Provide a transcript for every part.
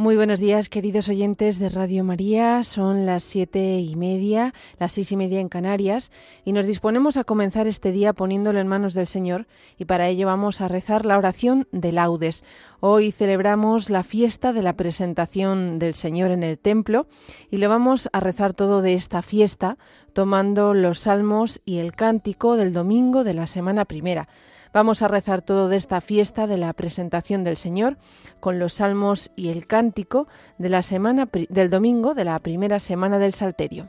Muy buenos días, queridos oyentes de Radio María. Son las siete y media, las seis y media en Canarias, y nos disponemos a comenzar este día poniéndolo en manos del Señor, y para ello vamos a rezar la oración de laudes. Hoy celebramos la fiesta de la presentación del Señor en el templo, y lo vamos a rezar todo de esta fiesta, tomando los salmos y el cántico del domingo de la semana primera. Vamos a rezar todo de esta fiesta de la presentación del Señor con los salmos y el cántico de la semana del domingo de la primera semana del Salterio.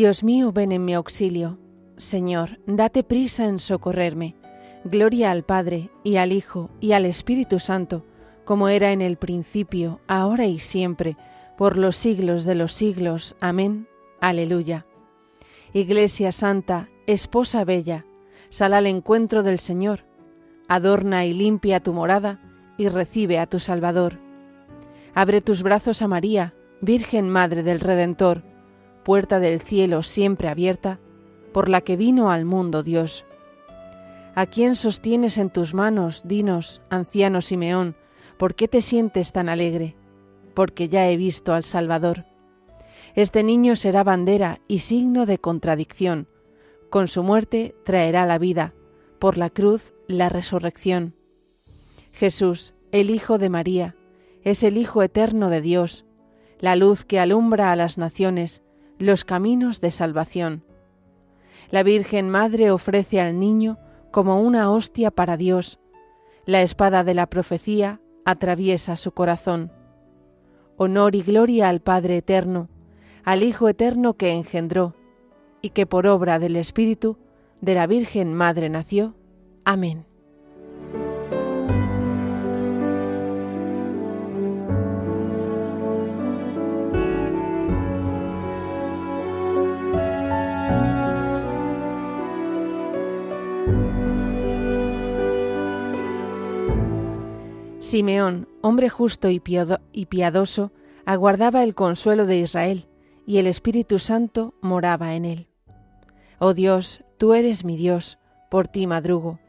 Dios mío, ven en mi auxilio. Señor, date prisa en socorrerme. Gloria al Padre, y al Hijo, y al Espíritu Santo, como era en el principio, ahora y siempre, por los siglos de los siglos. Amén. Aleluya. Iglesia Santa, Esposa Bella, sal al encuentro del Señor, adorna y limpia tu morada, y recibe a tu Salvador. Abre tus brazos a María, Virgen Madre del Redentor, puerta del cielo siempre abierta, por la que vino al mundo Dios. ¿A quién sostienes en tus manos, dinos, anciano Simeón, por qué te sientes tan alegre? Porque ya he visto al Salvador. Este niño será bandera y signo de contradicción. Con su muerte traerá la vida, por la cruz la resurrección. Jesús, el Hijo de María, es el Hijo eterno de Dios, la luz que alumbra a las naciones, los caminos de salvación. La Virgen Madre ofrece al niño como una hostia para Dios. La espada de la profecía atraviesa su corazón. Honor y gloria al Padre Eterno, al Hijo Eterno que engendró, y que por obra del Espíritu de la Virgen Madre nació. Amén. Simeón, hombre justo y piadoso, aguardaba el consuelo de Israel, y el Espíritu Santo moraba en él. Oh Dios, tú eres mi Dios, por ti madrugo.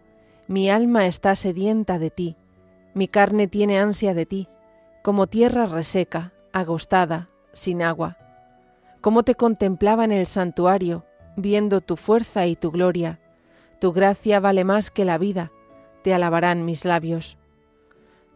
Mi alma está sedienta de ti, mi carne tiene ansia de ti, como tierra reseca, agostada, sin agua. Como te contemplaba en el santuario, viendo tu fuerza y tu gloria. Tu gracia vale más que la vida, te alabarán mis labios.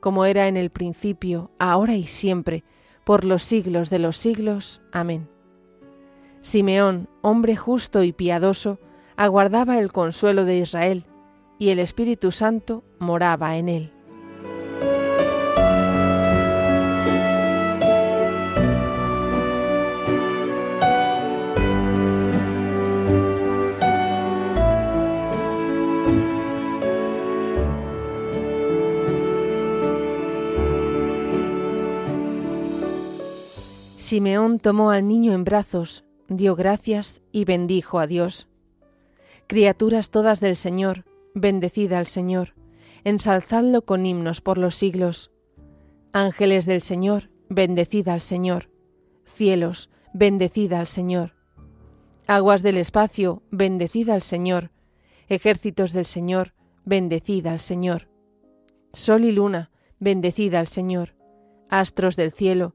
como era en el principio, ahora y siempre, por los siglos de los siglos. Amén. Simeón, hombre justo y piadoso, aguardaba el consuelo de Israel, y el Espíritu Santo moraba en él. Simeón tomó al niño en brazos, dio gracias y bendijo a Dios. Criaturas todas del Señor, bendecida al Señor, ensalzadlo con himnos por los siglos. Ángeles del Señor, bendecida al Señor. Cielos, bendecida al Señor. Aguas del espacio, bendecida al Señor. Ejércitos del Señor, bendecida al Señor. Sol y luna, bendecida al Señor. Astros del cielo,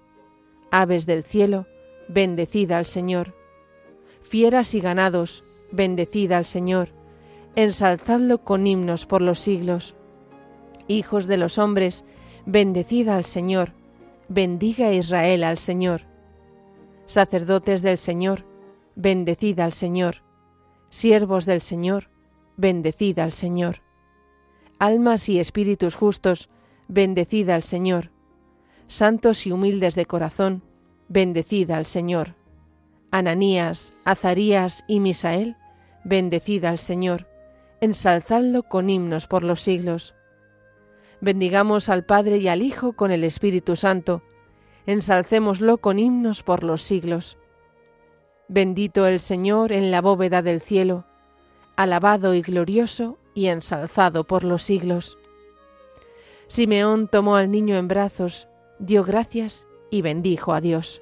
Aves del cielo, bendecid al Señor. Fieras y ganados, bendecid al Señor. Ensalzadlo con himnos por los siglos. Hijos de los hombres, bendecid al Señor. Bendiga Israel al Señor. Sacerdotes del Señor, bendecid al Señor. Siervos del Señor, bendecid al Señor. Almas y espíritus justos, bendecid al Señor. Santos y humildes de corazón, bendecid al Señor. Ananías, Azarías y Misael, bendecid al Señor. Ensalzadlo con himnos por los siglos. Bendigamos al Padre y al Hijo con el Espíritu Santo. Ensalcémoslo con himnos por los siglos. Bendito el Señor en la bóveda del cielo, alabado y glorioso y ensalzado por los siglos. Simeón tomó al niño en brazos, dio gracias y bendijo a Dios.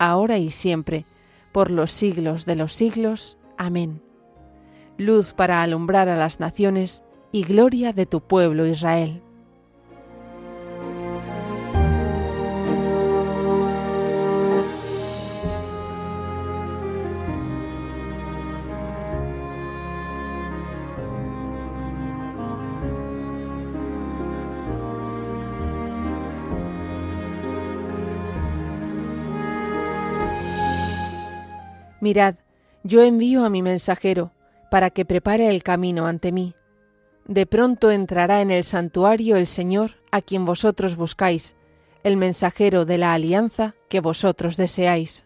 ahora y siempre, por los siglos de los siglos. Amén. Luz para alumbrar a las naciones y gloria de tu pueblo Israel. Mirad, yo envío a mi mensajero, para que prepare el camino ante mí. De pronto entrará en el santuario el Señor a quien vosotros buscáis, el mensajero de la alianza que vosotros deseáis.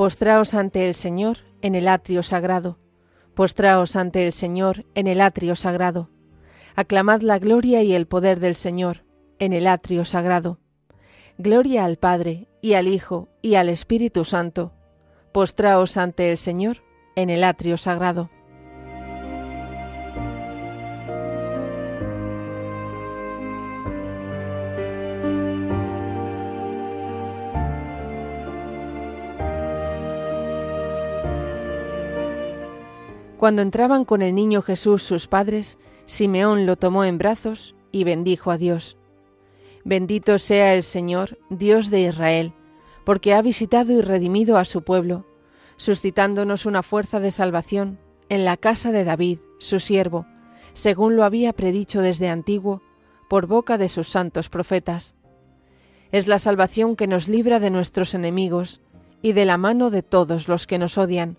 Postraos ante el Señor en el atrio sagrado. Postraos ante el Señor en el atrio sagrado. Aclamad la gloria y el poder del Señor en el atrio sagrado. Gloria al Padre, y al Hijo, y al Espíritu Santo. Postraos ante el Señor en el atrio sagrado. Cuando entraban con el niño Jesús sus padres, Simeón lo tomó en brazos y bendijo a Dios. Bendito sea el Señor, Dios de Israel, porque ha visitado y redimido a su pueblo, suscitándonos una fuerza de salvación en la casa de David, su siervo, según lo había predicho desde antiguo, por boca de sus santos profetas. Es la salvación que nos libra de nuestros enemigos y de la mano de todos los que nos odian,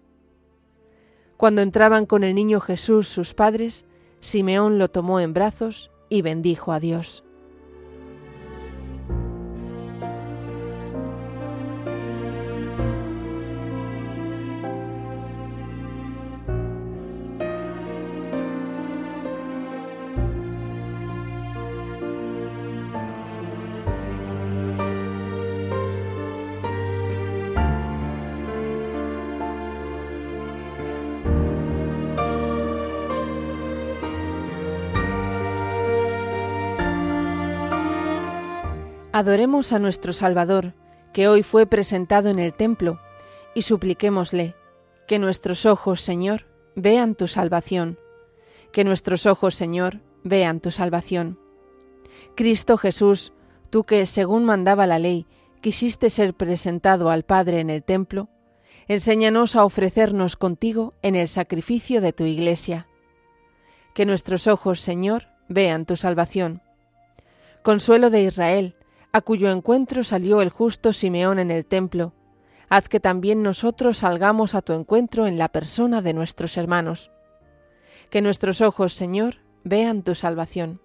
Cuando entraban con el niño Jesús sus padres, Simeón lo tomó en brazos y bendijo a Dios. Adoremos a nuestro Salvador, que hoy fue presentado en el templo, y supliquémosle, que nuestros ojos, Señor, vean tu salvación, que nuestros ojos, Señor, vean tu salvación. Cristo Jesús, tú que, según mandaba la ley, quisiste ser presentado al Padre en el templo, enséñanos a ofrecernos contigo en el sacrificio de tu iglesia. Que nuestros ojos, Señor, vean tu salvación. Consuelo de Israel, a cuyo encuentro salió el justo Simeón en el templo, haz que también nosotros salgamos a tu encuentro en la persona de nuestros hermanos. Que nuestros ojos, Señor, vean tu salvación.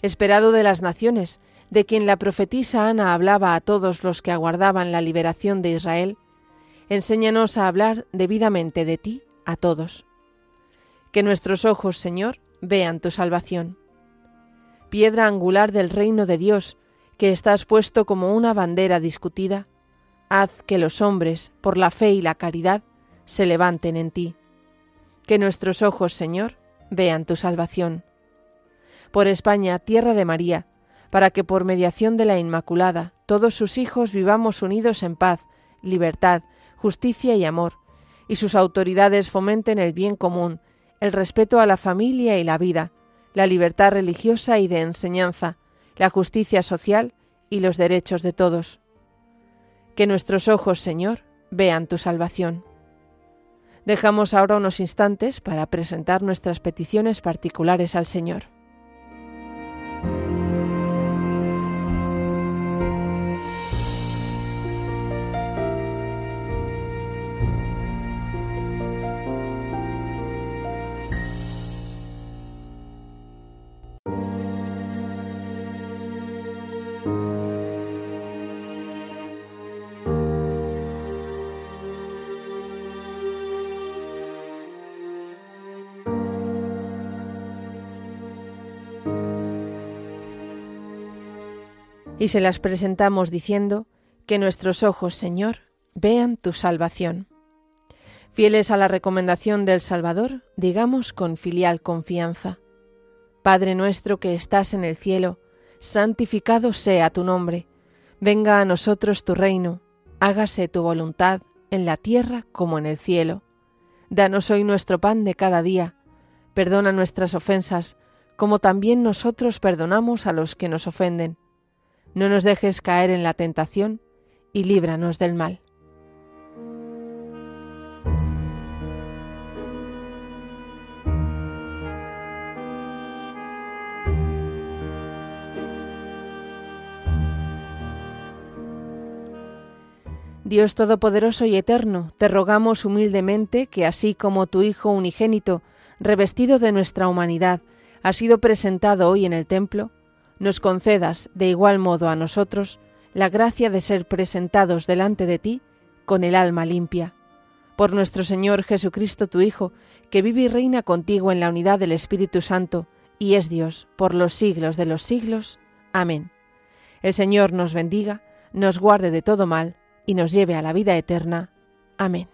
Esperado de las naciones, de quien la profetisa Ana hablaba a todos los que aguardaban la liberación de Israel, enséñanos a hablar debidamente de ti a todos. Que nuestros ojos, Señor, vean tu salvación. Piedra angular del reino de Dios, que estás puesto como una bandera discutida, haz que los hombres, por la fe y la caridad, se levanten en ti. Que nuestros ojos, Señor, vean tu salvación. Por España, tierra de María, para que por mediación de la Inmaculada todos sus hijos vivamos unidos en paz, libertad, justicia y amor, y sus autoridades fomenten el bien común, el respeto a la familia y la vida, la libertad religiosa y de enseñanza, la justicia social y los derechos de todos. Que nuestros ojos, Señor, vean tu salvación. Dejamos ahora unos instantes para presentar nuestras peticiones particulares al Señor. Y se las presentamos diciendo que nuestros ojos, Señor, vean tu salvación. Fieles a la recomendación del Salvador, digamos con filial confianza. Padre nuestro que estás en el cielo, santificado sea tu nombre, venga a nosotros tu reino, hágase tu voluntad en la tierra como en el cielo. Danos hoy nuestro pan de cada día, perdona nuestras ofensas, como también nosotros perdonamos a los que nos ofenden no nos dejes caer en la tentación y líbranos del mal. Dios Todopoderoso y Eterno, te rogamos humildemente que así como tu Hijo unigénito, revestido de nuestra humanidad, ha sido presentado hoy en el templo, nos concedas de igual modo a nosotros la gracia de ser presentados delante de ti con el alma limpia. Por nuestro Señor Jesucristo, tu Hijo, que vive y reina contigo en la unidad del Espíritu Santo, y es Dios por los siglos de los siglos. Amén. El Señor nos bendiga, nos guarde de todo mal, y nos lleve a la vida eterna. Amén.